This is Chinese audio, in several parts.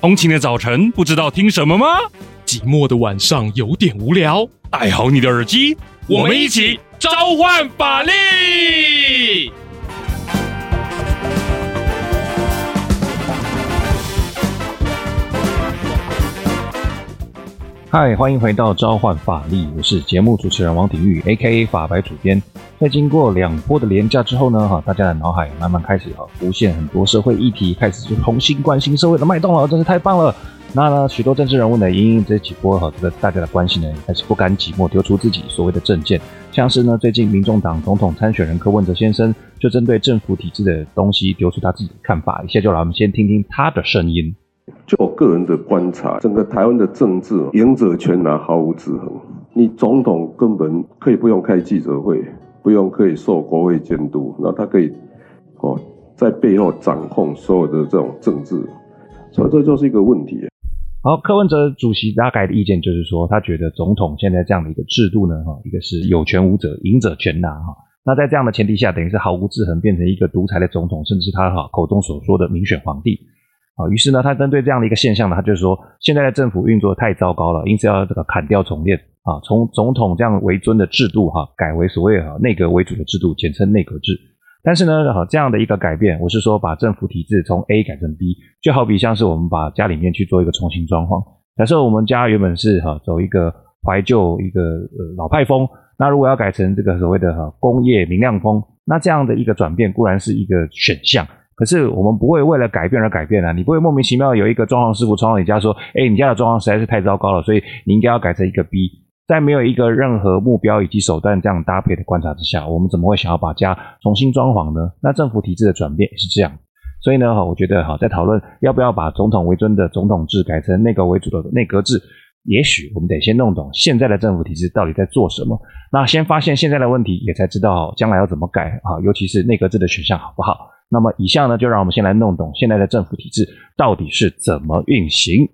通勤的早晨不知道听什么吗？寂寞的晚上有点无聊，戴好你的耳机，我们一起召唤法力！嗨，欢迎回到召唤法力，我是节目主持人王鼎玉，A.K.A. 法白主编。在经过两波的廉价之后呢，哈，大家的脑海慢慢开始哈浮现很多社会议题，开始就重新关心社会的脉动了，真是太棒了。那呢，许多政治人物呢，因应这几波哈这个大家的关心呢，开始不甘寂寞，丢出自己所谓的政见。像是呢，最近民众党总统参选人柯文哲先生就针对政府体制的东西丢出他自己的看法。一下就来，我们先听听他的声音。就我个人的观察，整个台湾的政治，赢者全拿，毫无制衡。你总统根本可以不用开记者会，不用可以受国会监督，那他可以哦在背后掌控所有的这种政治，所以这就是一个问题。好，柯文哲主席大概的意见就是说，他觉得总统现在这样的一个制度呢，哈，一个是有权无责，赢者全拿，哈。那在这样的前提下，等于是毫无制衡，变成一个独裁的总统，甚至是他哈口中所说的民选皇帝。啊，于是呢，他针对这样的一个现象呢，他就是说，现在的政府运作太糟糕了，因此要这个砍掉重练啊，从总统这样为尊的制度哈，改为所谓哈内阁为主的制度，简称内阁制。但是呢，哈这样的一个改变，我是说把政府体制从 A 改成 B，就好比像是我们把家里面去做一个重新装潢。假设我们家原本是哈走一个怀旧一个呃老派风，那如果要改成这个所谓的哈工业明亮风，那这样的一个转变固然是一个选项。可是我们不会为了改变而改变啊！你不会莫名其妙有一个装潢师傅冲到你家说：“哎，你家的装潢实在是太糟糕了，所以你应该要改成一个 B。”在没有一个任何目标以及手段这样搭配的观察之下，我们怎么会想要把家重新装潢呢？那政府体制的转变也是这样。所以呢，我觉得哈，在讨论要不要把总统为尊的总统制改成内阁为主的内阁制，也许我们得先弄懂现在的政府体制到底在做什么。那先发现现在的问题，也才知道将来要怎么改啊，尤其是内阁制的选项好不好？那么以下呢，就让我们先来弄懂现在的政府体制到底是怎么运行。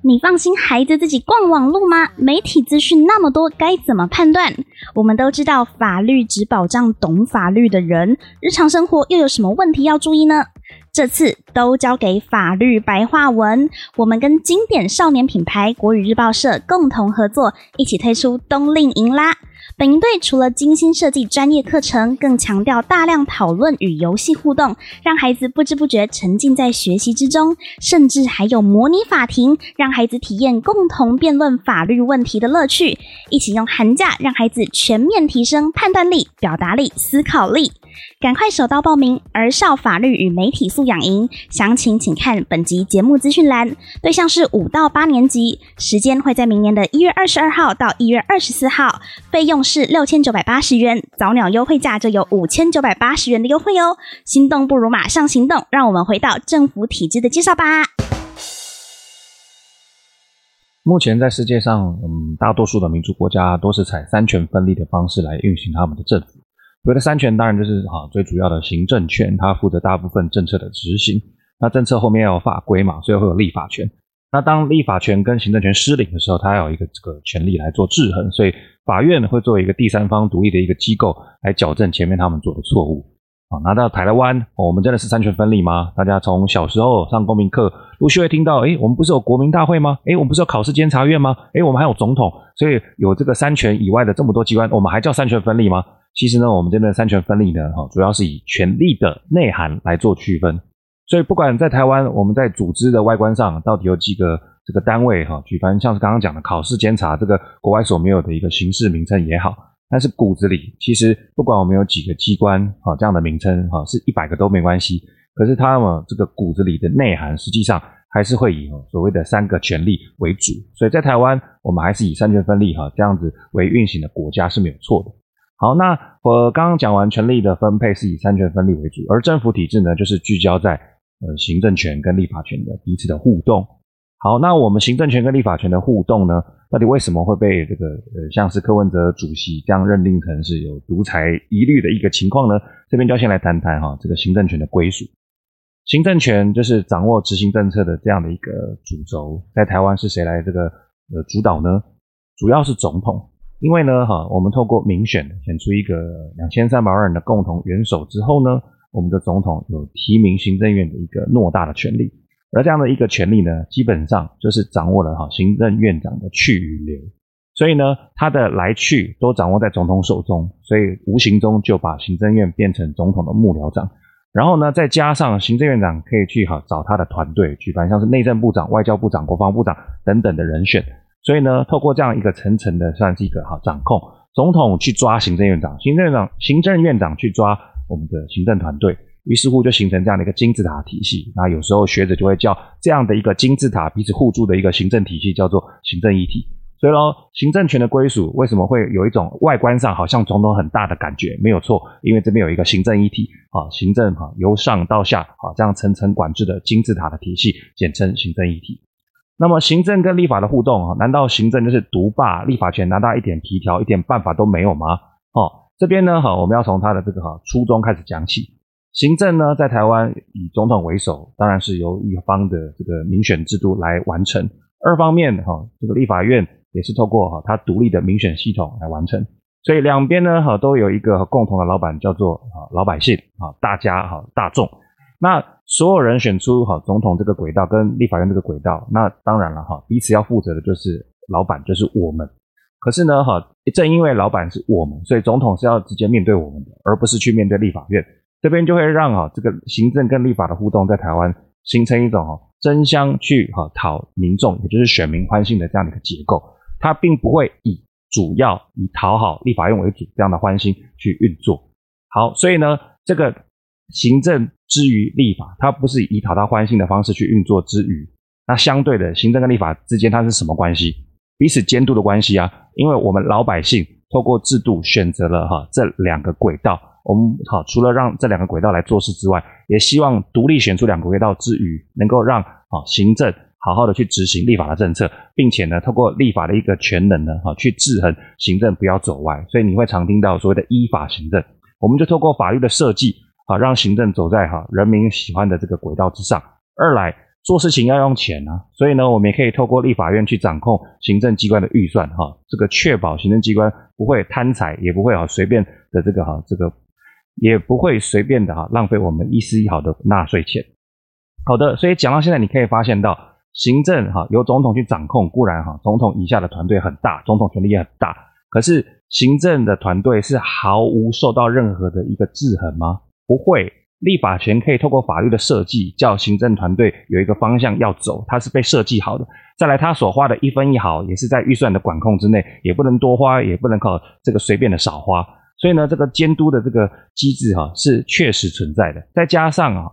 你放心孩子自己逛网路吗？媒体资讯那么多，该怎么判断？我们都知道，法律只保障懂法律的人，日常生活又有什么问题要注意呢？这次都交给法律白话文。我们跟经典少年品牌国语日报社共同合作，一起推出冬令营啦。本营队除了精心设计专业课程，更强调大量讨论与游戏互动，让孩子不知不觉沉浸在学习之中。甚至还有模拟法庭，让孩子体验共同辩论法律问题的乐趣。一起用寒假让孩子全面提升判断力、表达力、思考力。赶快手刀报名儿少法律与媒体素养营，详情请看本集节目资讯栏。对象是五到八年级，时间会在明年的一月二十二号到一月二十四号，费用是六千九百八十元，早鸟优惠价就有五千九百八十元的优惠哦。心动不如马上行动，让我们回到政府体制的介绍吧。目前在世界上，嗯，大多数的民主国家都是采三权分立的方式来运行他们的政府。所谓的三权当然就是哈最主要的行政权，它负责大部分政策的执行。那政策后面要有法规嘛，所以会有立法权。那当立法权跟行政权失灵的时候，它要有一个这个权力来做制衡。所以法院会作为一个第三方独立的一个机构来矫正前面他们做的错误。啊，拿到台湾，我们真的是三权分立吗？大家从小时候上公民课，陆续会听到，诶，我们不是有国民大会吗？诶，我们不是有考试监察院吗？诶，我们还有总统，所以有这个三权以外的这么多机关，我们还叫三权分立吗？其实呢，我们这边的三权分立呢，哈，主要是以权力的内涵来做区分。所以，不管在台湾，我们在组织的外观上到底有几个这个单位，哈，举凡像是刚刚讲的考试监察这个国外所没有的一个形式名称也好，但是骨子里，其实不管我们有几个机关，哈，这样的名称，哈，是一百个都没关系。可是它们这个骨子里的内涵，实际上还是会以所谓的三个权力为主。所以在台湾，我们还是以三权分立，哈，这样子为运行的国家是没有错的。好，那我刚刚讲完权力的分配是以三权分立为主，而政府体制呢，就是聚焦在呃行政权跟立法权的彼此的互动。好，那我们行政权跟立法权的互动呢，到底为什么会被这个呃像是柯文哲主席这样认定成是有独裁疑虑的一个情况呢？这边就要先来谈谈哈这个行政权的归属。行政权就是掌握执行政策的这样的一个主轴，在台湾是谁来这个呃主导呢？主要是总统。因为呢，哈，我们透过民选选出一个两千三百万人的共同元首之后呢，我们的总统有提名行政院的一个偌大的权力，而这样的一个权力呢，基本上就是掌握了哈行政院长的去与留，所以呢，他的来去都掌握在总统手中，所以无形中就把行政院变成总统的幕僚长。然后呢，再加上行政院长可以去哈找他的团队，举办像是内政部长、外交部长、国防部长等等的人选。所以呢，透过这样一个层层的算是一个哈掌控，总统去抓行政院长，行政院长行政院长去抓我们的行政团队，于是乎就形成这样的一个金字塔体系。那有时候学者就会叫这样的一个金字塔彼此互助的一个行政体系叫做行政一体。所以喽，行政权的归属为什么会有一种外观上好像总统很大的感觉？没有错，因为这边有一个行政一体啊，行政哈由上到下啊这样层层管制的金字塔的体系，简称行政一体。那么行政跟立法的互动啊，难道行政就是独霸立法权，拿到一点皮条、一点办法都没有吗？哦，这边呢，哈，我们要从他的这个哈初衷开始讲起。行政呢，在台湾以总统为首，当然是由一方的这个民选制度来完成。二方面哈，这个立法院也是透过哈它独立的民选系统来完成。所以两边呢，哈都有一个共同的老板，叫做啊老百姓啊，大家哈大众。那所有人选出哈总统这个轨道跟立法院这个轨道，那当然了哈，彼此要负责的就是老板，就是我们。可是呢哈，正因为老板是我们，所以总统是要直接面对我们的，而不是去面对立法院。这边就会让哈这个行政跟立法的互动在台湾形成一种哈争相去哈讨民众，也就是选民欢心的这样的一个结构。它并不会以主要以讨好立法院为主这样的欢心去运作。好，所以呢这个。行政之于立法，它不是以讨他欢心的方式去运作之余，那相对的，行政跟立法之间它是什么关系？彼此监督的关系啊。因为我们老百姓透过制度选择了哈这两个轨道，我们好除了让这两个轨道来做事之外，也希望独立选出两个轨道之余，能够让啊行政好好的去执行立法的政策，并且呢，透过立法的一个权能呢，哈去制衡行政不要走歪。所以你会常听到所谓的依法行政，我们就透过法律的设计。啊，让行政走在哈人民喜欢的这个轨道之上。二来做事情要用钱啊，所以呢，我们也可以透过立法院去掌控行政机关的预算哈，这个确保行政机关不会贪财，也不会啊随便的这个哈这个，也不会随便的哈浪费我们一丝一毫的纳税钱。好的，所以讲到现在，你可以发现到行政哈由总统去掌控，固然哈总统以下的团队很大，总统权力也很大，可是行政的团队是毫无受到任何的一个制衡吗？不会，立法权可以透过法律的设计，叫行政团队有一个方向要走，它是被设计好的。再来，他所花的一分一毫也是在预算的管控之内，也不能多花，也不能靠这个随便的少花。所以呢，这个监督的这个机制哈、是确实存在的。再加上啊，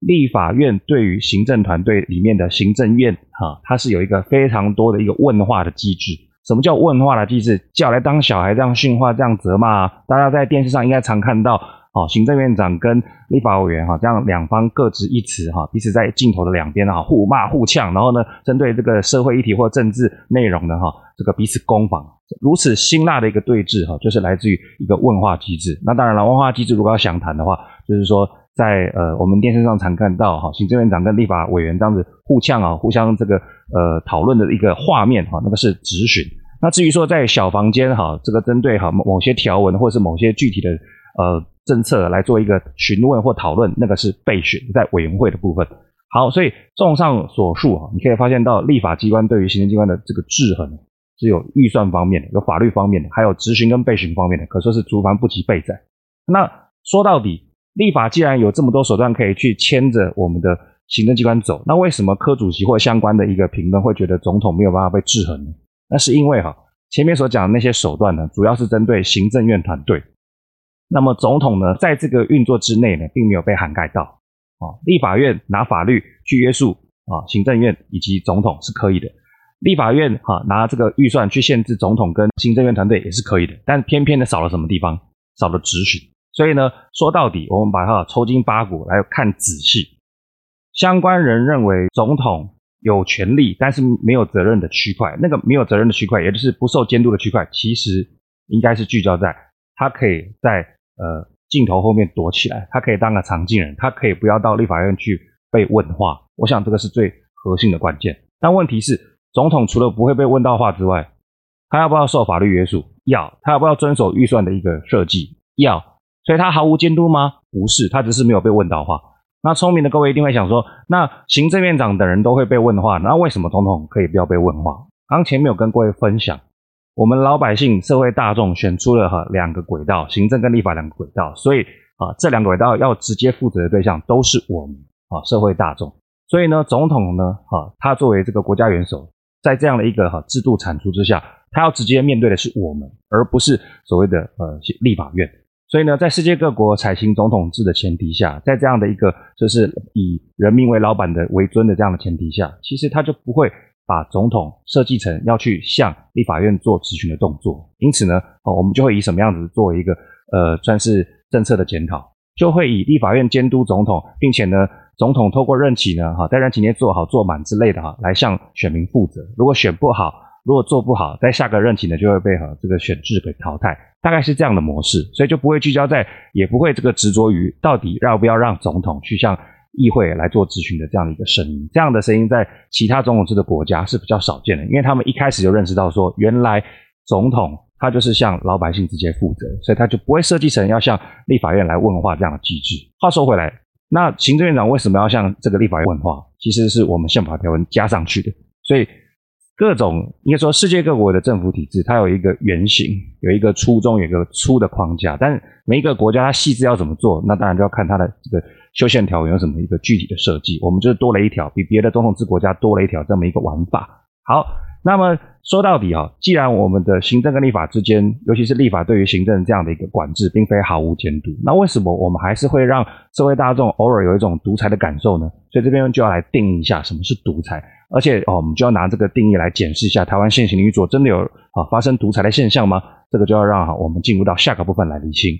立法院对于行政团队里面的行政院哈、它是有一个非常多的一个问话的机制。什么叫问话的机制？叫来当小孩这样训话，这样责骂。大家在电视上应该常看到。好，行政院长跟立法委员哈，这样两方各执一词哈，彼此在镜头的两边哈，互骂互呛，然后呢，针对这个社会议题或政治内容的哈，这个彼此攻防，如此辛辣的一个对峙哈，就是来自于一个问话机制。那当然了，问话机制如果要详谈的话，就是说在呃我们电视上常看到哈，行政院长跟立法委员这样子互呛啊，互相这个呃讨论的一个画面哈，那个是质询。那至于说在小房间哈，这个针对哈某些条文或者是某些具体的呃。政策来做一个询问或讨论，那个是备询在委员会的部分。好，所以综上所述啊，你可以发现到立法机关对于行政机关的这个制衡，只有预算方面的，有法律方面的，还有执行跟备询方面的，可说是族繁不及备载。那说到底，立法既然有这么多手段可以去牵着我们的行政机关走，那为什么科主席或相关的一个评论会觉得总统没有办法被制衡呢？那是因为哈，前面所讲的那些手段呢，主要是针对行政院团队。那么总统呢，在这个运作之内呢，并没有被涵盖到啊。立法院拿法律去约束啊，行政院以及总统是可以的。立法院哈拿这个预算去限制总统跟行政院团队也是可以的，但偏偏的少了什么地方？少了执行。所以呢，说到底，我们把它抽筋扒骨来看仔细。相关人认为，总统有权力但是没有责任的区块，那个没有责任的区块，也就是不受监督的区块，其实应该是聚焦在他可以在。呃，镜头后面躲起来，他可以当个藏镜人，他可以不要到立法院去被问话。我想这个是最核心的关键。但问题是，总统除了不会被问到话之外，他要不要受法律约束？要。他要不要遵守预算的一个设计？要。所以他毫无监督吗？不是，他只是没有被问到话。那聪明的各位一定会想说，那行政院长等人都会被问话，那为什么总统可以不要被问话？刚前面有跟各位分享，我们老百姓、社会大众选出了哈两个轨道，行政跟立法两个轨道，所以啊，这两个轨道要直接负责的对象都是我们啊，社会大众。所以呢，总统呢，哈，他作为这个国家元首，在这样的一个哈制度产出之下，他要直接面对的是我们，而不是所谓的呃立法院。所以呢，在世界各国采行总统制的前提下，在这样的一个就是以人民为老板的为尊的这样的前提下，其实他就不会把总统设计成要去向立法院做质询的动作。因此呢，哦，我们就会以什么样子作为一个呃算是政策的检讨，就会以立法院监督总统，并且呢，总统透过任期呢，哈，在任期内做好做满之类的哈，来向选民负责。如果选不好，如果做不好，在下个任期呢，就会被哈这个选制给淘汰，大概是这样的模式，所以就不会聚焦在，也不会这个执着于到底要不要让总统去向议会来做咨询的这样的一个声音。这样的声音在其他总统制的国家是比较少见的，因为他们一开始就认识到说，原来总统他就是向老百姓直接负责，所以他就不会设计成要向立法院来问话这样的机制。话说回来，那行政院长为什么要向这个立法院问话？其实是我们宪法条文加上去的，所以。各种应该说，世界各国的政府体制，它有一个原型，有一个初衷，有一个粗的框架。但每一个国家它细致要怎么做，那当然就要看它的这个修宪条文有什么一个具体的设计。我们就是多了一条，比别的总统制国家多了一条这么一个玩法。好。那么说到底啊，既然我们的行政跟立法之间，尤其是立法对于行政这样的一个管制，并非毫无监督，那为什么我们还是会让社会大众偶尔有一种独裁的感受呢？所以这边就要来定义一下什么是独裁，而且哦，我们就要拿这个定义来检视一下台湾现行的运作真的有啊发生独裁的现象吗？这个就要让我们进入到下个部分来厘清。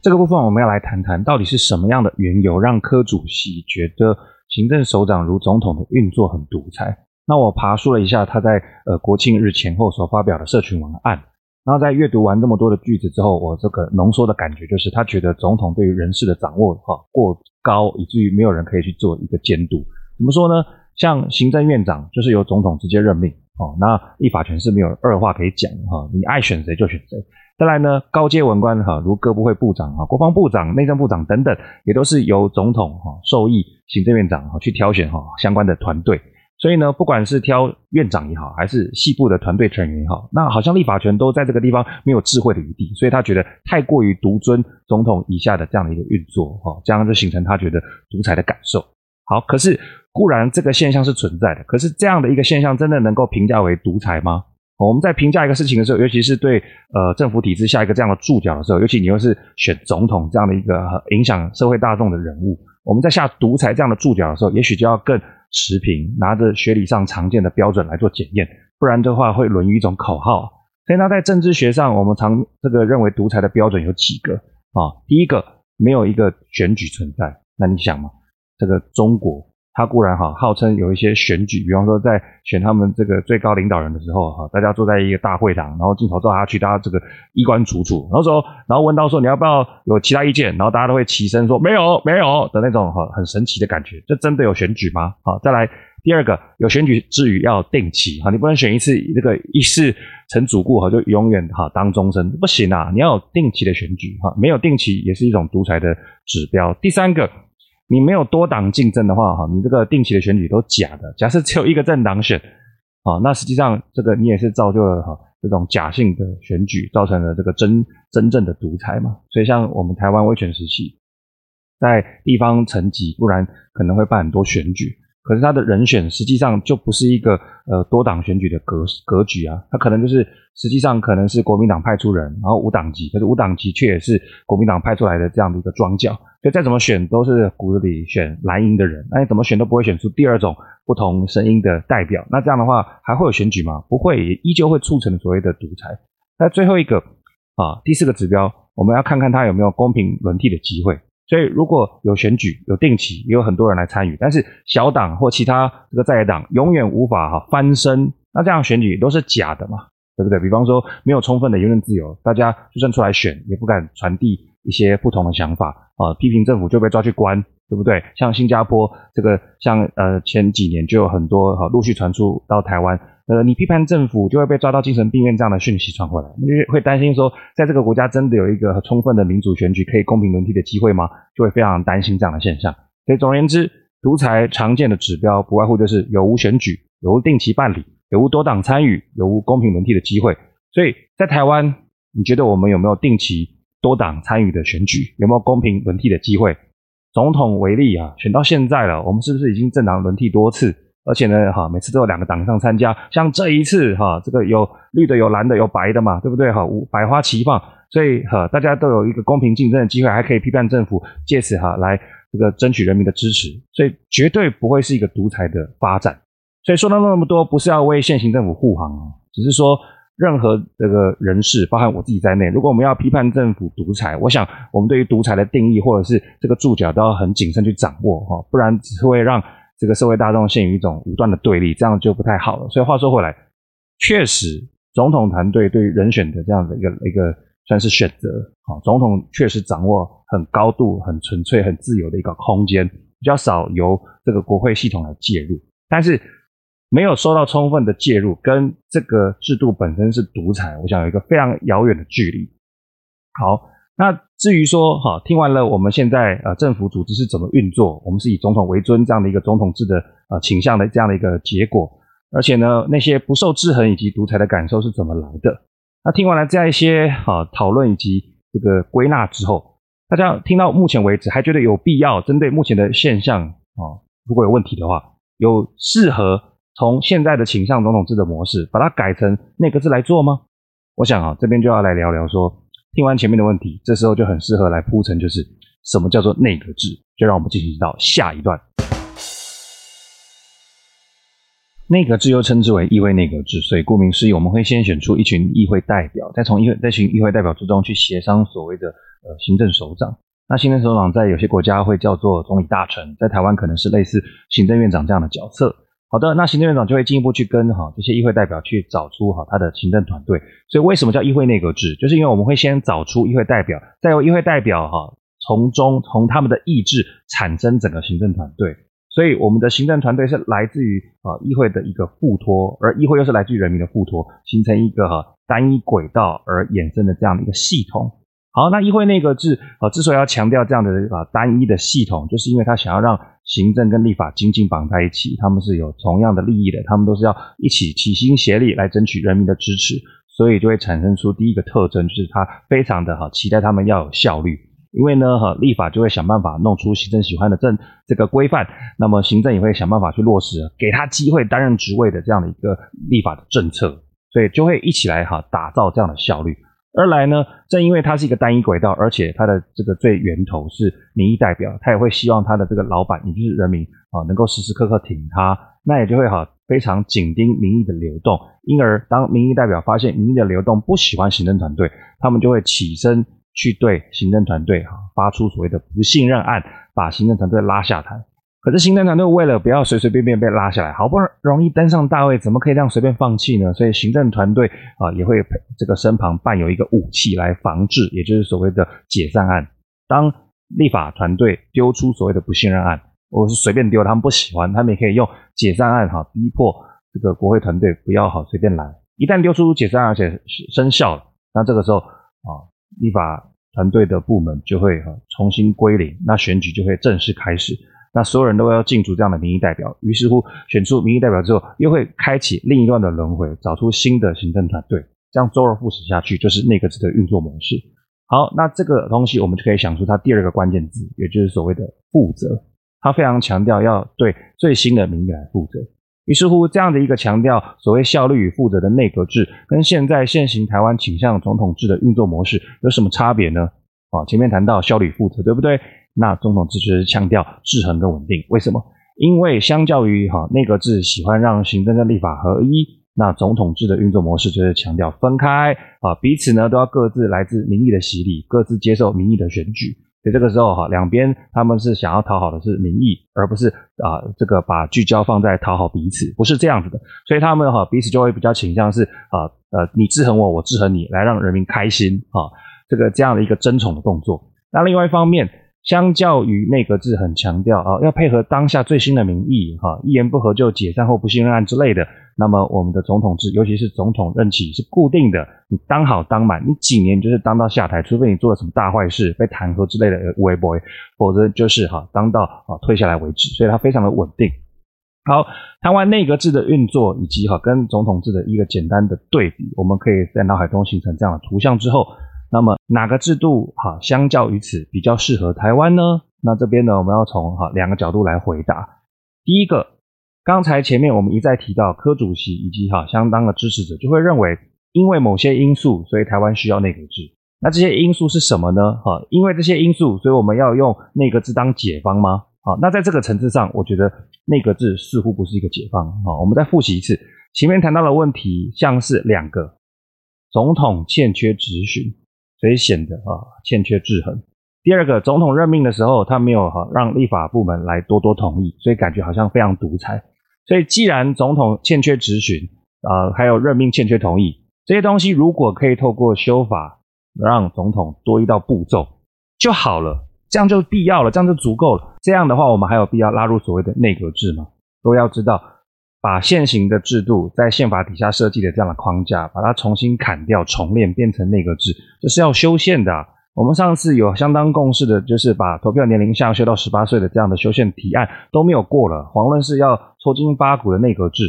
这个部分我们要来谈谈到底是什么样的缘由让柯主席觉得。行政首长如总统的运作很独裁。那我爬梳了一下他在呃国庆日前后所发表的社群文案，然后在阅读完这么多的句子之后，我这个浓缩的感觉就是，他觉得总统对于人事的掌握哈过高，以至于没有人可以去做一个监督。怎么说呢？像行政院长就是由总统直接任命哦，那立法权是没有二话可以讲的哈，你爱选谁就选谁。再来呢，高阶文官哈，如各部会部长哈、国防部长、内政部长等等，也都是由总统哈授意行政院长哈去挑选哈相关的团队。所以呢，不管是挑院长也好，还是系部的团队成员也好，那好像立法权都在这个地方没有智慧的余地，所以他觉得太过于独尊总统以下的这样的一个运作哈，这样就形成他觉得独裁的感受。好，可是固然这个现象是存在的，可是这样的一个现象真的能够评价为独裁吗？我们在评价一个事情的时候，尤其是对呃政府体制下一个这样的注脚的时候，尤其你又是选总统这样的一个影响社会大众的人物，我们在下独裁这样的注脚的时候，也许就要更持平，拿着学理上常见的标准来做检验，不然的话会沦于一种口号。所以呢，在政治学上，我们常这个认为独裁的标准有几个啊？第一个，没有一个选举存在。那你想嘛，这个中国。他固然哈号称有一些选举，比方说在选他们这个最高领导人的时候哈，大家坐在一个大会堂，然后镜头照下去，大家这个衣冠楚楚，然后说，然后问到说你要不要有其他意见，然后大家都会起身说没有没有的那种哈很神奇的感觉，这真的有选举吗？好，再来第二个，有选举之余要定期哈，你不能选一次这个一世成主顾哈就永远哈当终身不行啊，你要有定期的选举哈，没有定期也是一种独裁的指标。第三个。你没有多党竞争的话，哈，你这个定期的选举都假的。假设只有一个政党选，啊，那实际上这个你也是造就了哈这种假性的选举，造成了这个真真正的独裁嘛。所以像我们台湾威权时期，在地方层级，不然可能会办很多选举。可是他的人选实际上就不是一个呃多党选举的格格局啊，他可能就是实际上可能是国民党派出人，然后无党籍，可是无党籍却也是国民党派出来的这样的一个庄脚，所以再怎么选都是骨子里选蓝营的人，那你怎么选都不会选出第二种不同声音的代表，那这样的话还会有选举吗？不会，依旧会促成所谓的独裁。那最后一个啊，第四个指标，我们要看看他有没有公平轮替的机会。所以，如果有选举、有定期，也有很多人来参与，但是小党或其他这个在野党永远无法哈翻身，那这样选举都是假的嘛，对不对？比方说，没有充分的言论自由，大家就算出来选，也不敢传递一些不同的想法啊，批评政府就被抓去关对不对？像新加坡这个，像呃前几年就有很多哈陆续传出到台湾，呃，你批判政府就会被抓到精神病院这样的讯息传回来，因为会担心说，在这个国家真的有一个充分的民主选举可以公平轮替的机会吗？就会非常担心这样的现象。所以总而言之，独裁常见的指标不外乎就是有无选举，有无定期办理，有无多党参与，有无公平轮替的机会。所以在台湾，你觉得我们有没有定期多党参与的选举？有没有公平轮替的机会？总统为例啊，选到现在了，我们是不是已经政党轮替多次？而且呢，哈，每次都有两个党上参加。像这一次，哈，这个有绿的、有蓝的、有白的嘛，对不对？哈，百花齐放，所以哈，大家都有一个公平竞争的机会，还可以批判政府，借此哈来这个争取人民的支持。所以绝对不会是一个独裁的发展。所以说到那么多，不是要为现行政府护航啊，只是说。任何这个人士，包含我自己在内，如果我们要批判政府独裁，我想我们对于独裁的定义或者是这个注脚都要很谨慎去掌握哈，不然只会让这个社会大众陷于一种武断的对立，这样就不太好了。所以话说回来，确实总统团队对于人选的这样的一个一个算是选择啊，总统确实掌握很高度、很纯粹、很自由的一个空间，比较少由这个国会系统来介入，但是。没有受到充分的介入，跟这个制度本身是独裁，我想有一个非常遥远的距离。好，那至于说，哈，听完了我们现在呃政府组织是怎么运作，我们是以总统为尊这样的一个总统制的呃倾向的这样的一个结果，而且呢，那些不受制衡以及独裁的感受是怎么来的？那听完了这样一些哈讨论以及这个归纳之后，大家听到目前为止还觉得有必要针对目前的现象啊，如果有问题的话，有适合。从现在的倾向总统制的模式，把它改成内阁制来做吗？我想啊，这边就要来聊聊说，听完前面的问题，这时候就很适合来铺陈，就是什么叫做内阁制？就让我们进行到下一段。内阁制又称之为议会内阁制，所以顾名思义，我们会先选出一群议会代表，再从议会这群议会代表之中去协商所谓的呃行政首长。那行政首长在有些国家会叫做总理大臣，在台湾可能是类似行政院长这样的角色。好的，那行政院长就会进一步去跟哈这些议会代表去找出哈他的行政团队。所以为什么叫议会内阁制？就是因为我们会先找出议会代表，再由议会代表哈从中从他们的意志产生整个行政团队。所以我们的行政团队是来自于啊议会的一个附托，而议会又是来自于人民的附托，形成一个哈单一轨道而衍生的这样的一个系统。好，那议会内阁制啊，之所以要强调这样的啊单一的系统，就是因为他想要让行政跟立法紧紧绑在一起，他们是有同样的利益的，他们都是要一起齐心协力来争取人民的支持，所以就会产生出第一个特征，就是他非常的哈期待他们要有效率，因为呢哈立法就会想办法弄出行政喜欢的政这个规范，那么行政也会想办法去落实给他机会担任职位的这样的一个立法的政策，所以就会一起来哈打造这样的效率。二来呢，正因为它是一个单一轨道，而且它的这个最源头是民意代表，他也会希望他的这个老板，也就是人民啊，能够时时刻刻挺他，那也就会哈非常紧盯民意的流动。因而，当民意代表发现民意的流动不喜欢行政团队，他们就会起身去对行政团队哈发出所谓的不信任案，把行政团队拉下台。可是行政团队为了不要随随便便被拉下来，好不容易登上大位，怎么可以这样随便放弃呢？所以行政团队啊也会这个身旁伴有一个武器来防治，也就是所谓的解散案。当立法团队丢出所谓的不信任案，我是随便丢，他们不喜欢，他们也可以用解散案哈逼迫这个国会团队不要好随便来。一旦丢出解散案而且生效了，那这个时候啊立法团队的部门就会哈重新归零，那选举就会正式开始。那所有人都要进驻这样的民意代表，于是乎选出民意代表之后，又会开启另一段的轮回，找出新的行政团队，这样周而复始下去，就是内阁制的运作模式。好，那这个东西我们就可以想出它第二个关键字，也就是所谓的负责。它非常强调要对最新的民意来负责。于是乎，这样的一个强调所谓效率与负责的内阁制，跟现在现行台湾倾向总统制的运作模式有什么差别呢？啊，前面谈到效率负责，对不对？那总统制就是强调制衡跟稳定，为什么？因为相较于哈内阁制喜欢让行政跟立法合一，那总统制的运作模式就是强调分开啊，彼此呢都要各自来自民意的洗礼，各自接受民意的选举。所以这个时候哈，两边他们是想要讨好的是民意，而不是啊这个把聚焦放在讨好彼此，不是这样子的。所以他们哈彼此就会比较倾向是啊呃你制衡我，我制衡你，来让人民开心啊这个这样的一个争宠的动作。那另外一方面。相较于内阁制很强调啊，要配合当下最新的民意哈，一言不合就解散或不信任案之类的。那么我们的总统制，尤其是总统任期是固定的，你当好当满，你几年就是当到下台，除非你做了什么大坏事被弹劾之类的微博，否则就是哈当到啊退下来为止。所以它非常的稳定。好，谈完内阁制的运作以及哈跟总统制的一个简单的对比，我们可以在脑海中形成这样的图像之后。那么哪个制度哈，相较于此比较适合台湾呢？那这边呢，我们要从哈两个角度来回答。第一个，刚才前面我们一再提到，柯主席以及哈相当的支持者就会认为，因为某些因素，所以台湾需要内阁制。那这些因素是什么呢？哈，因为这些因素，所以我们要用内阁制当解方吗？好，那在这个层次上，我觉得内阁制似乎不是一个解方。好，我们再复习一次，前面谈到的问题像是两个，总统欠缺质询。所以显得啊欠缺制衡。第二个，总统任命的时候，他没有哈让立法部门来多多同意，所以感觉好像非常独裁。所以既然总统欠缺质询，啊还有任命欠缺同意这些东西，如果可以透过修法让总统多一道步骤就好了，这样就必要了，这样就足够了。这样的话，我们还有必要拉入所谓的内阁制吗？都要知道。把现行的制度在宪法底下设计的这样的框架，把它重新砍掉、重练，变成内阁制，这是要修宪的。我们上次有相当共识的，就是把投票年龄下修到十八岁的这样的修宪提案都没有过了，遑论是要抽筋扒骨的内阁制。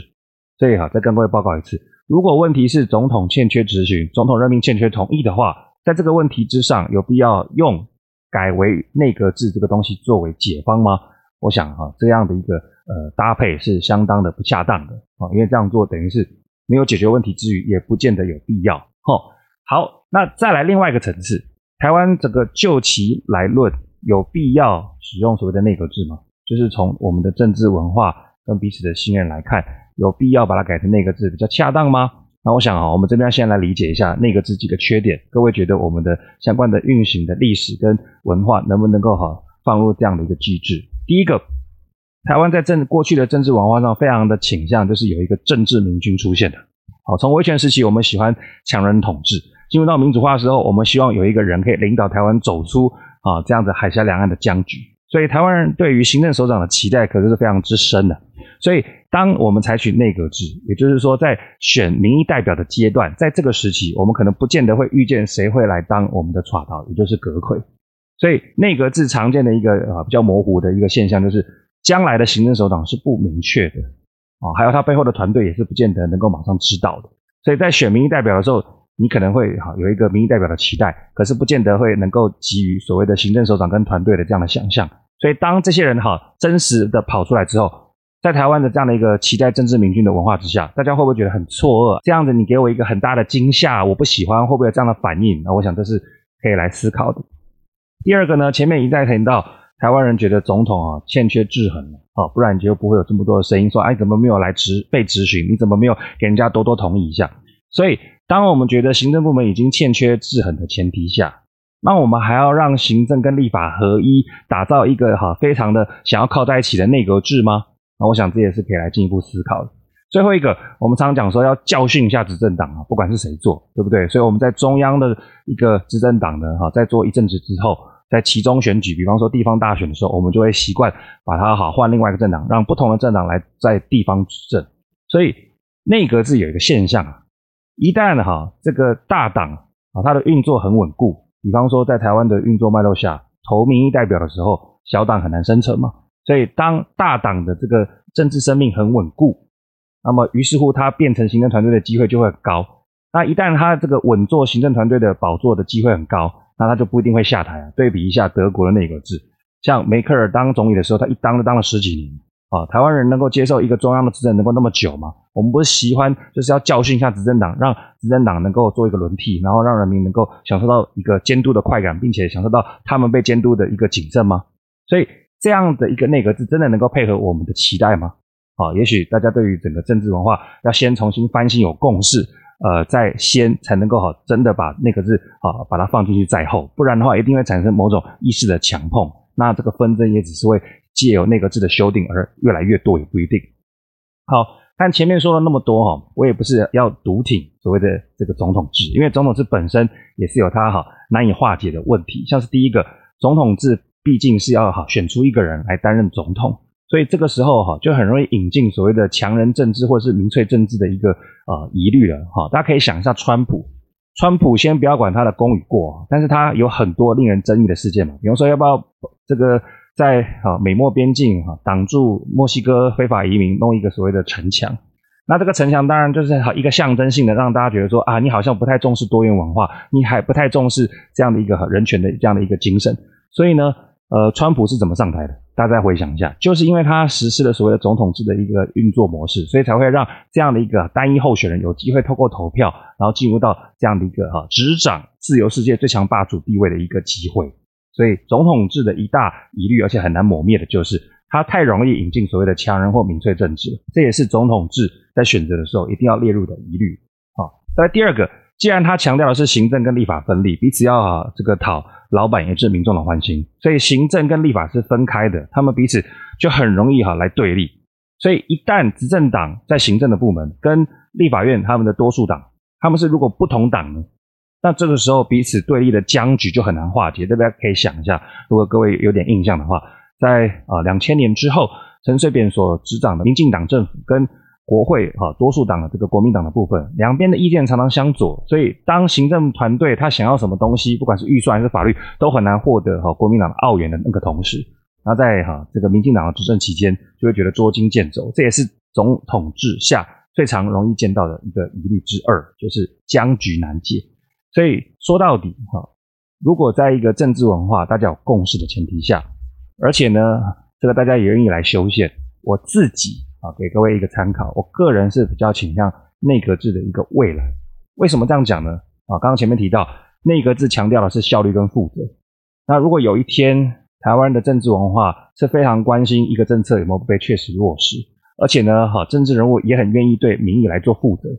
所以哈，再跟各位报告一次，如果问题是总统欠缺质询、总统任命欠缺同意的话，在这个问题之上，有必要用改为内阁制这个东西作为解方吗？我想哈，这样的一个。呃，搭配是相当的不恰当的啊，因为这样做等于是没有解决问题之余，也不见得有必要。齁，好，那再来另外一个层次，台湾整个就其来论，有必要使用所谓的内阁制吗？就是从我们的政治文化跟彼此的信任来看，有必要把它改成内阁制比较恰当吗？那我想啊，我们这边先来理解一下内阁制几个缺点，各位觉得我们的相关的运行的历史跟文化能不能够哈放入这样的一个机制？第一个。台湾在政过去的政治文化上，非常的倾向就是有一个政治明君出现的。好，从威权时期，我们喜欢强人统治；进入到民主化的时候，我们希望有一个人可以领导台湾走出啊这样子海峡两岸的僵局。所以，台湾人对于行政首长的期待可是非常之深的。所以，当我们采取内阁制，也就是说，在选民意代表的阶段，在这个时期，我们可能不见得会遇见谁会来当我们的좌导，也就是阁揆。所以，内阁制常见的一个啊比较模糊的一个现象就是。将来的行政首长是不明确的啊，还有他背后的团队也是不见得能够马上知道的。所以在选民意代表的时候，你可能会哈有一个民意代表的期待，可是不见得会能够给予所谓的行政首长跟团队的这样的想象。所以当这些人哈真实的跑出来之后，在台湾的这样的一个期待政治明君的文化之下，大家会不会觉得很错愕？这样子你给我一个很大的惊吓，我不喜欢，会不会有这样的反应？那我想这是可以来思考的。第二个呢，前面一再提到。台湾人觉得总统啊欠缺制衡啊，不然你就不会有这么多的声音说，哎，怎么没有来质被质询？你怎么没有给人家多多同意一下？所以，当我们觉得行政部门已经欠缺制衡的前提下，那我们还要让行政跟立法合一，打造一个哈非常的想要靠在一起的内阁制吗？那我想这也是可以来进一步思考的。最后一个，我们常常讲说要教训一下执政党啊，不管是谁做，对不对？所以我们在中央的一个执政党呢，哈，在做一阵子之后。在其中选举，比方说地方大选的时候，我们就会习惯把它好换另外一个政党，让不同的政党来在地方执政。所以内阁制有一个现象啊，一旦哈这个大党啊它的运作很稳固，比方说在台湾的运作脉络下，投民意代表的时候，小党很难生存嘛。所以当大党的这个政治生命很稳固，那么于是乎它变成行政团队的机会就会很高。那一旦它这个稳坐行政团队的宝座的机会很高。那他就不一定会下台啊。对比一下德国的内阁制，像梅克尔当总理的时候，他一当就当了十几年啊。台湾人能够接受一个中央的执政能够那么久吗？我们不是喜欢就是要教训一下执政党，让执政党能够做一个轮替，然后让人民能够享受到一个监督的快感，并且享受到他们被监督的一个谨慎吗？所以这样的一个内阁制真的能够配合我们的期待吗？啊，也许大家对于整个政治文化要先重新翻新，有共识。呃，在先才能够好，真的把那个字啊，把它放进去在后，不然的话，一定会产生某种意识的强碰。那这个纷争也只是会借由那个字的修订而越来越多，也不一定。好，但前面说了那么多哈，我也不是要独挺所谓的这个总统制，因为总统制本身也是有它哈难以化解的问题。像是第一个，总统制毕竟是要哈选出一个人来担任总统，所以这个时候哈就很容易引进所谓的强人政治或者是民粹政治的一个呃疑虑了哈。大家可以想一下，川普，川普先不要管他的功与过，但是他有很多令人争议的事件嘛，比如说要不要这个在啊美墨边境哈挡住墨西哥非法移民，弄一个所谓的城墙。那这个城墙当然就是一个象征性的，让大家觉得说啊，你好像不太重视多元文化，你还不太重视这样的一个人权的这样的一个精神。所以呢，呃，川普是怎么上台的？大家回想一下，就是因为他实施了所谓的总统制的一个运作模式，所以才会让这样的一个单一候选人有机会透过投票，然后进入到这样的一个哈执掌自由世界最强霸主地位的一个机会。所以总统制的一大疑虑，而且很难抹灭的就是。它太容易引进所谓的强人或民粹政治，这也是总统制在选择的时候一定要列入的疑虑。好，再来第二个，既然他强调的是行政跟立法分立，彼此要啊这个讨老板也是民众的欢心，所以行政跟立法是分开的，他们彼此就很容易哈来对立。所以一旦执政党在行政的部门跟立法院他们的多数党，他们是如果不同党呢，那这个时候彼此对立的僵局就很难化解。大家可以想一下，如果各位有点印象的话。在啊两千年之后，陈水扁所执掌的民进党政府跟国会哈多数党的这个国民党的部分，两边的意见常常相左，所以当行政团队他想要什么东西，不管是预算还是法律，都很难获得哈国民党的奥援的那个同时，那在哈这个民进党的执政期间，就会觉得捉襟见肘，这也是总统制下最常容易见到的一个疑虑之二，就是僵局难解。所以说到底哈，如果在一个政治文化大家有共识的前提下。而且呢，这个大家也愿意来修宪。我自己啊，给各位一个参考。我个人是比较倾向内阁制的一个未来。为什么这样讲呢？啊，刚刚前面提到内阁制强调的是效率跟负责。那如果有一天台湾的政治文化是非常关心一个政策有没有被确实落实，而且呢，哈，政治人物也很愿意对民意来做负责，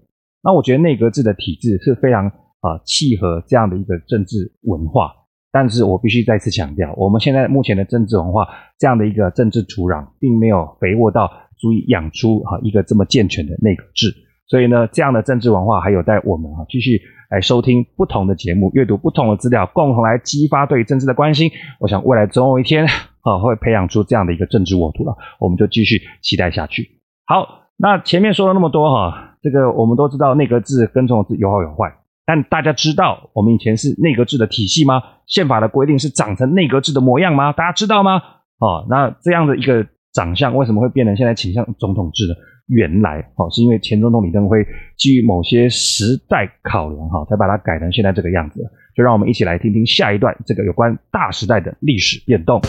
那我觉得内阁制的体制是非常啊契合这样的一个政治文化。但是我必须再次强调，我们现在目前的政治文化这样的一个政治土壤，并没有肥沃到足以养出哈一个这么健全的内阁制。所以呢，这样的政治文化还有待我们啊继续来收听不同的节目，阅读不同的资料，共同来激发对政治的关心。我想未来总有一天啊会培养出这样的一个政治沃土了，我们就继续期待下去。好，那前面说了那么多哈，这个我们都知道内阁制跟总统制有好有坏。但大家知道我们以前是内阁制的体系吗？宪法的规定是长成内阁制的模样吗？大家知道吗？哦，那这样的一个长相为什么会变成现在倾向总统制呢？原来哦，是因为前总统李登辉基于某些时代考量哈，才把它改成现在这个样子。就让我们一起来听听下一段这个有关大时代的历史变动。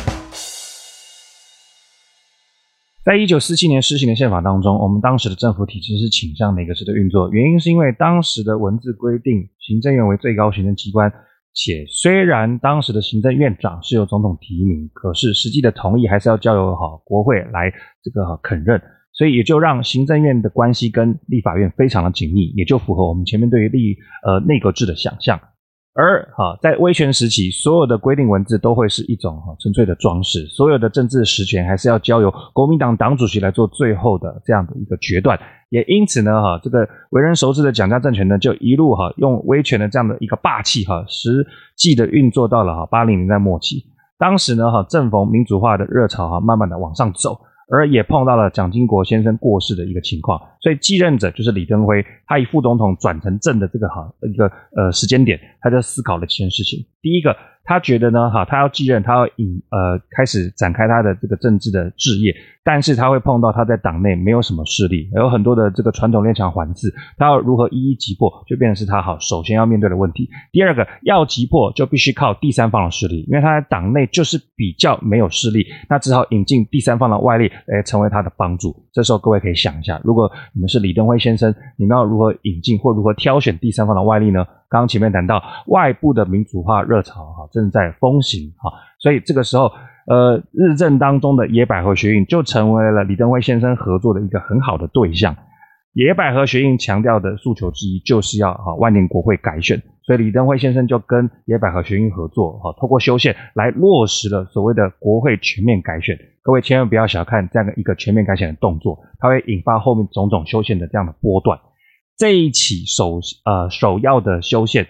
在一九四七年施行的宪法当中，我们当时的政府体制是倾向哪个制的运作，原因是因为当时的文字规定行政院为最高行政机关，且虽然当时的行政院长是由总统提名，可是实际的同意还是要交由哈国会来这个肯认，所以也就让行政院的关系跟立法院非常的紧密，也就符合我们前面对于立呃内阁制的想象。而哈，在威权时期，所有的规定文字都会是一种哈纯粹的装饰，所有的政治实权还是要交由国民党党主席来做最后的这样的一个决断。也因此呢，哈，这个为人熟知的蒋家政权呢，就一路哈用威权的这样的一个霸气哈，实际的运作到了哈八零年代末期。当时呢，哈正逢民主化的热潮哈，慢慢的往上走。而也碰到了蒋经国先生过世的一个情况，所以继任者就是李登辉，他以副总统转成正的这个哈一个呃时间点，他在思考了几件事情。第一个。他觉得呢，哈，他要继任，他要引呃开始展开他的这个政治的事业，但是他会碰到他在党内没有什么势力，有很多的这个传统列强环伺，他要如何一一击破，就变成是他好首先要面对的问题。第二个，要击破就必须靠第三方的势力，因为他在党内就是比较没有势力，那只好引进第三方的外力来成为他的帮助。这时候各位可以想一下，如果你们是李登辉先生，你们要如何引进或如何挑选第三方的外力呢？刚刚前面谈到外部的民主化热潮哈正在风行哈，所以这个时候呃日政当中的野百合学运就成为了李登辉先生合作的一个很好的对象。野百合学运强调的诉求之一就是要哈万年国会改选，所以李登辉先生就跟野百合学运合作哈，透过修宪来落实了所谓的国会全面改选。各位千万不要小看这样的一个全面改选的动作，它会引发后面种种修宪的这样的波段。这一起首呃首要的修宪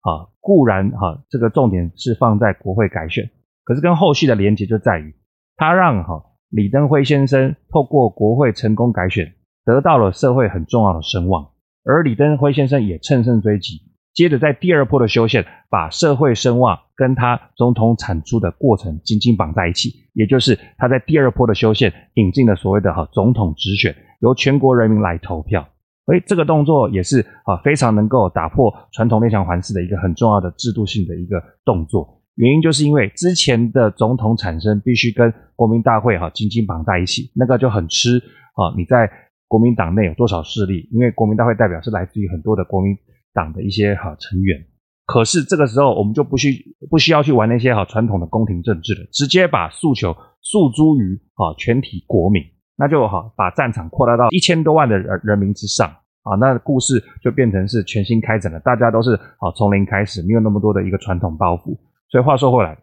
啊，固然哈、啊，这个重点是放在国会改选，可是跟后续的连结就在于，他让哈李登辉先生透过国会成功改选，得到了社会很重要的声望，而李登辉先生也乘胜追击，接着在第二波的修宪，把社会声望跟他总统产出的过程紧紧绑在一起，也就是他在第二波的修宪引进了所谓的哈总统直选，由全国人民来投票。诶，这个动作也是啊非常能够打破传统列强环视的一个很重要的制度性的一个动作。原因就是因为之前的总统产生必须跟国民大会哈紧紧绑在一起，那个就很吃啊你在。国民党内有多少势力？因为国民大会代表是来自于很多的国民党的一些哈成员。可是这个时候，我们就不需不需要去玩那些哈传统的宫廷政治了，直接把诉求诉诸于啊全体国民，那就哈把战场扩大到一千多万的人人民之上啊，那故事就变成是全新开展了。大家都是啊从零开始，没有那么多的一个传统包袱。所以话说回来，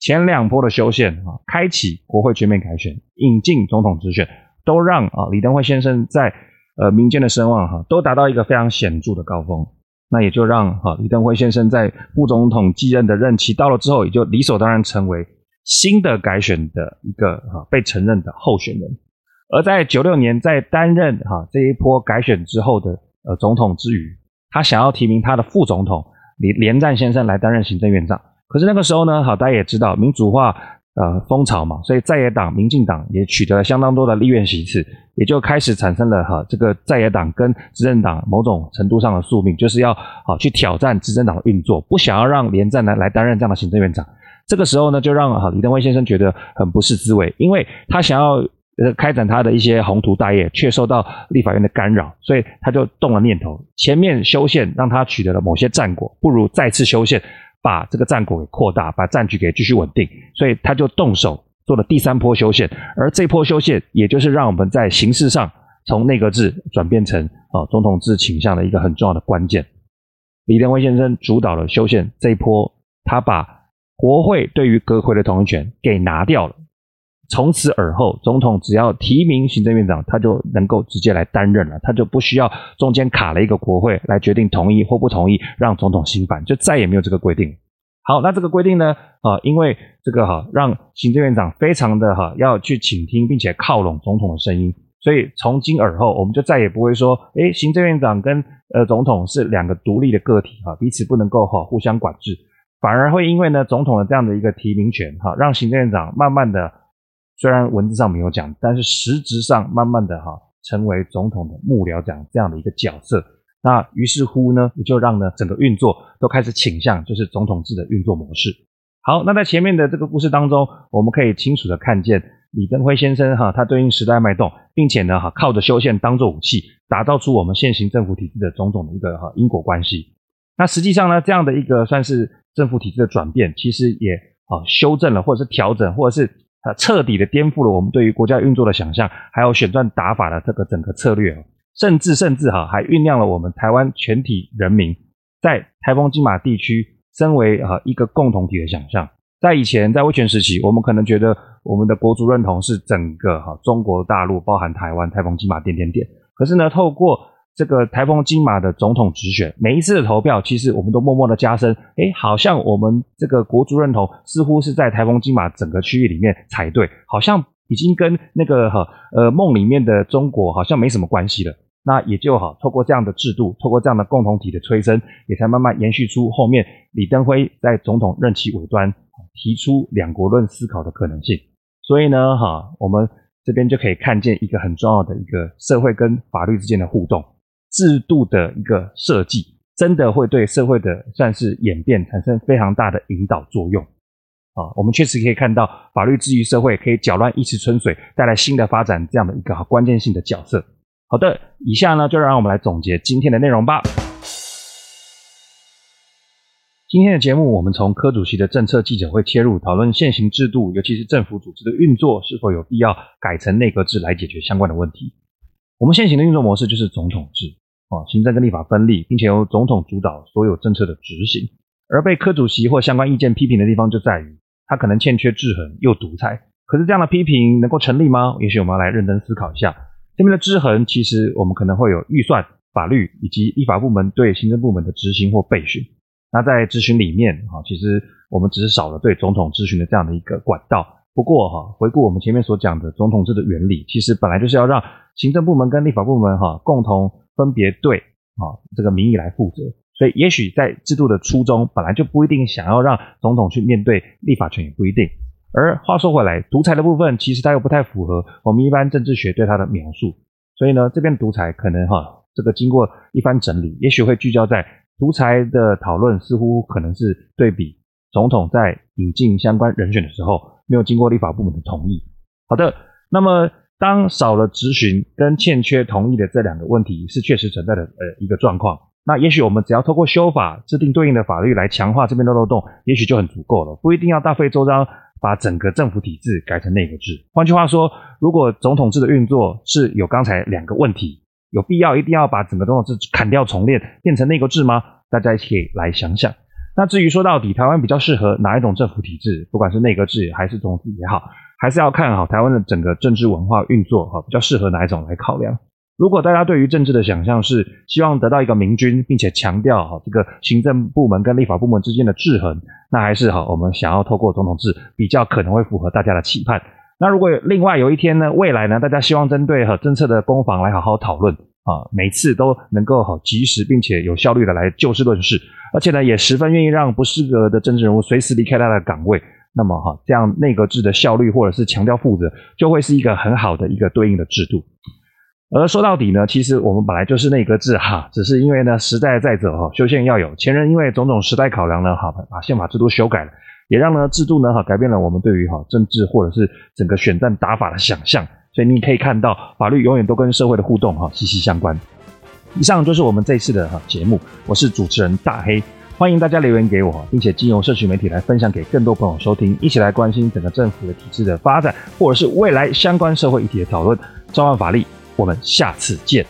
前两波的修宪啊，开启国会全面改选，引进总统直选。都让啊李登辉先生在呃民间的声望哈都达到一个非常显著的高峰，那也就让哈李登辉先生在副总统继任的任期到了之后，也就理所当然成为新的改选的一个哈被承认的候选人。而在九六年在担任哈这一波改选之后的呃总统之余，他想要提名他的副总统李连战先生来担任行政院长，可是那个时候呢，好大家也知道民主化。呃，风潮嘛，所以在野党民进党也取得了相当多的立院席次，也就开始产生了哈这个在野党跟执政党某种程度上的宿命，就是要好去挑战执政党的运作，不想要让连战来来担任这样的行政院长。这个时候呢，就让哈李登辉先生觉得很不是滋味，因为他想要呃开展他的一些宏图大业，却受到立法院的干扰，所以他就动了念头，前面修宪让他取得了某些战果，不如再次修宪。把这个战果给扩大，把战局给继续稳定，所以他就动手做了第三波修宪，而这波修宪，也就是让我们在形式上从内阁制转变成啊总统制倾向的一个很重要的关键。李登辉先生主导了修宪这一波，他把国会对于阁魁的同意权给拿掉了。从此而后，总统只要提名行政院长，他就能够直接来担任了，他就不需要中间卡了一个国会来决定同意或不同意，让总统新办，就再也没有这个规定。好，那这个规定呢？啊，因为这个哈，让行政院长非常的哈要去倾听并且靠拢总统的声音，所以从今而后，我们就再也不会说，诶，行政院长跟呃总统是两个独立的个体哈，彼此不能够哈互相管制，反而会因为呢总统的这样的一个提名权哈，让行政院长慢慢的。虽然文字上没有讲，但是实质上慢慢的哈成为总统的幕僚长这样的一个角色。那于是乎呢，也就让呢整个运作都开始倾向就是总统制的运作模式。好，那在前面的这个故事当中，我们可以清楚的看见李登辉先生哈他对应时代脉动，并且呢哈靠着修宪当做武器，打造出我们现行政府体制的种种的一个哈因果关系。那实际上呢，这样的一个算是政府体制的转变，其实也啊修正了或者是调整或者是。啊，彻底的颠覆了我们对于国家运作的想象，还有选战打法的这个整个策略，甚至甚至哈，还酝酿了我们台湾全体人民在台风金马地区身为啊一个共同体的想象。在以前，在威权时期，我们可能觉得我们的国族认同是整个哈中国大陆，包含台湾，台风金马点点点。可是呢，透过这个台风金马的总统直选，每一次的投票，其实我们都默默的加深，诶，好像我们这个国族认同似乎是在台风金马整个区域里面才对，好像已经跟那个哈呃梦里面的中国好像没什么关系了。那也就好，透过这样的制度，透过这样的共同体的催生，也才慢慢延续出后面李登辉在总统任期尾端提出两国论思考的可能性。所以呢，哈，我们这边就可以看见一个很重要的一个社会跟法律之间的互动。制度的一个设计，真的会对社会的算是演变产生非常大的引导作用啊！我们确实可以看到，法律治于社会可以搅乱一池春水，带来新的发展，这样的一个关键性的角色。好的，以下呢就让我们来总结今天的内容吧。今天的节目，我们从柯主席的政策记者会切入，讨论现行制度，尤其是政府组织的运作，是否有必要改成内阁制来解决相关的问题。我们现行的运作模式就是总统制。啊，行政跟立法分立，并且由总统主导所有政策的执行。而被科主席或相关意见批评的地方就在于，他可能欠缺制衡又独裁。可是这样的批评能够成立吗？也许我们要来认真思考一下。这边的制衡，其实我们可能会有预算、法律以及立法部门对行政部门的执行或备询。那在质询里面哈，其实我们只是少了对总统咨询的这样的一个管道。不过哈，回顾我们前面所讲的总统制的原理，其实本来就是要让行政部门跟立法部门哈共同分别对啊这个民意来负责。所以也许在制度的初衷本来就不一定想要让总统去面对立法权，也不一定。而话说回来，独裁的部分其实它又不太符合我们一般政治学对它的描述。所以呢，这边独裁可能哈这个经过一番整理，也许会聚焦在独裁的讨论，似乎可能是对比总统在引进相关人选的时候。没有经过立法部门的同意。好的，那么当少了质询跟欠缺同意的这两个问题是确实存在的呃一个状况，那也许我们只要透过修法制定对应的法律来强化这边的漏洞，也许就很足够了，不一定要大费周章把整个政府体制改成内阁制。换句话说，如果总统制的运作是有刚才两个问题，有必要一定要把整个总统制砍掉重练变成内阁制吗？大家一起来想想。那至于说到底，台湾比较适合哪一种政府体制，不管是内阁制还是总统制也好，还是要看好台湾的整个政治文化运作哈，比较适合哪一种来考量。如果大家对于政治的想象是希望得到一个明君，并且强调哈这个行政部门跟立法部门之间的制衡，那还是哈我们想要透过总统制比较可能会符合大家的期盼。那如果另外有一天呢，未来呢，大家希望针对哈政策的攻防来好好讨论。啊，每次都能够好及时并且有效率的来就事论事，而且呢，也十分愿意让不适格的政治人物随时离开他的岗位。那么哈，这样内阁制的效率或者是强调负责，就会是一个很好的一个对应的制度。而说到底呢，其实我们本来就是内阁制哈，只是因为呢时代在走哈，修宪要有前人因为种种时代考量呢，哈，把宪法制度修改了，也让呢制度呢哈改变了我们对于哈政治或者是整个选战打法的想象。所以你可以看到，法律永远都跟社会的互动哈息息相关。以上就是我们这一次的哈节目，我是主持人大黑，欢迎大家留言给我，并且经由社群媒体来分享给更多朋友收听，一起来关心整个政府的体制的发展，或者是未来相关社会议题的讨论。召唤法律，我们下次见。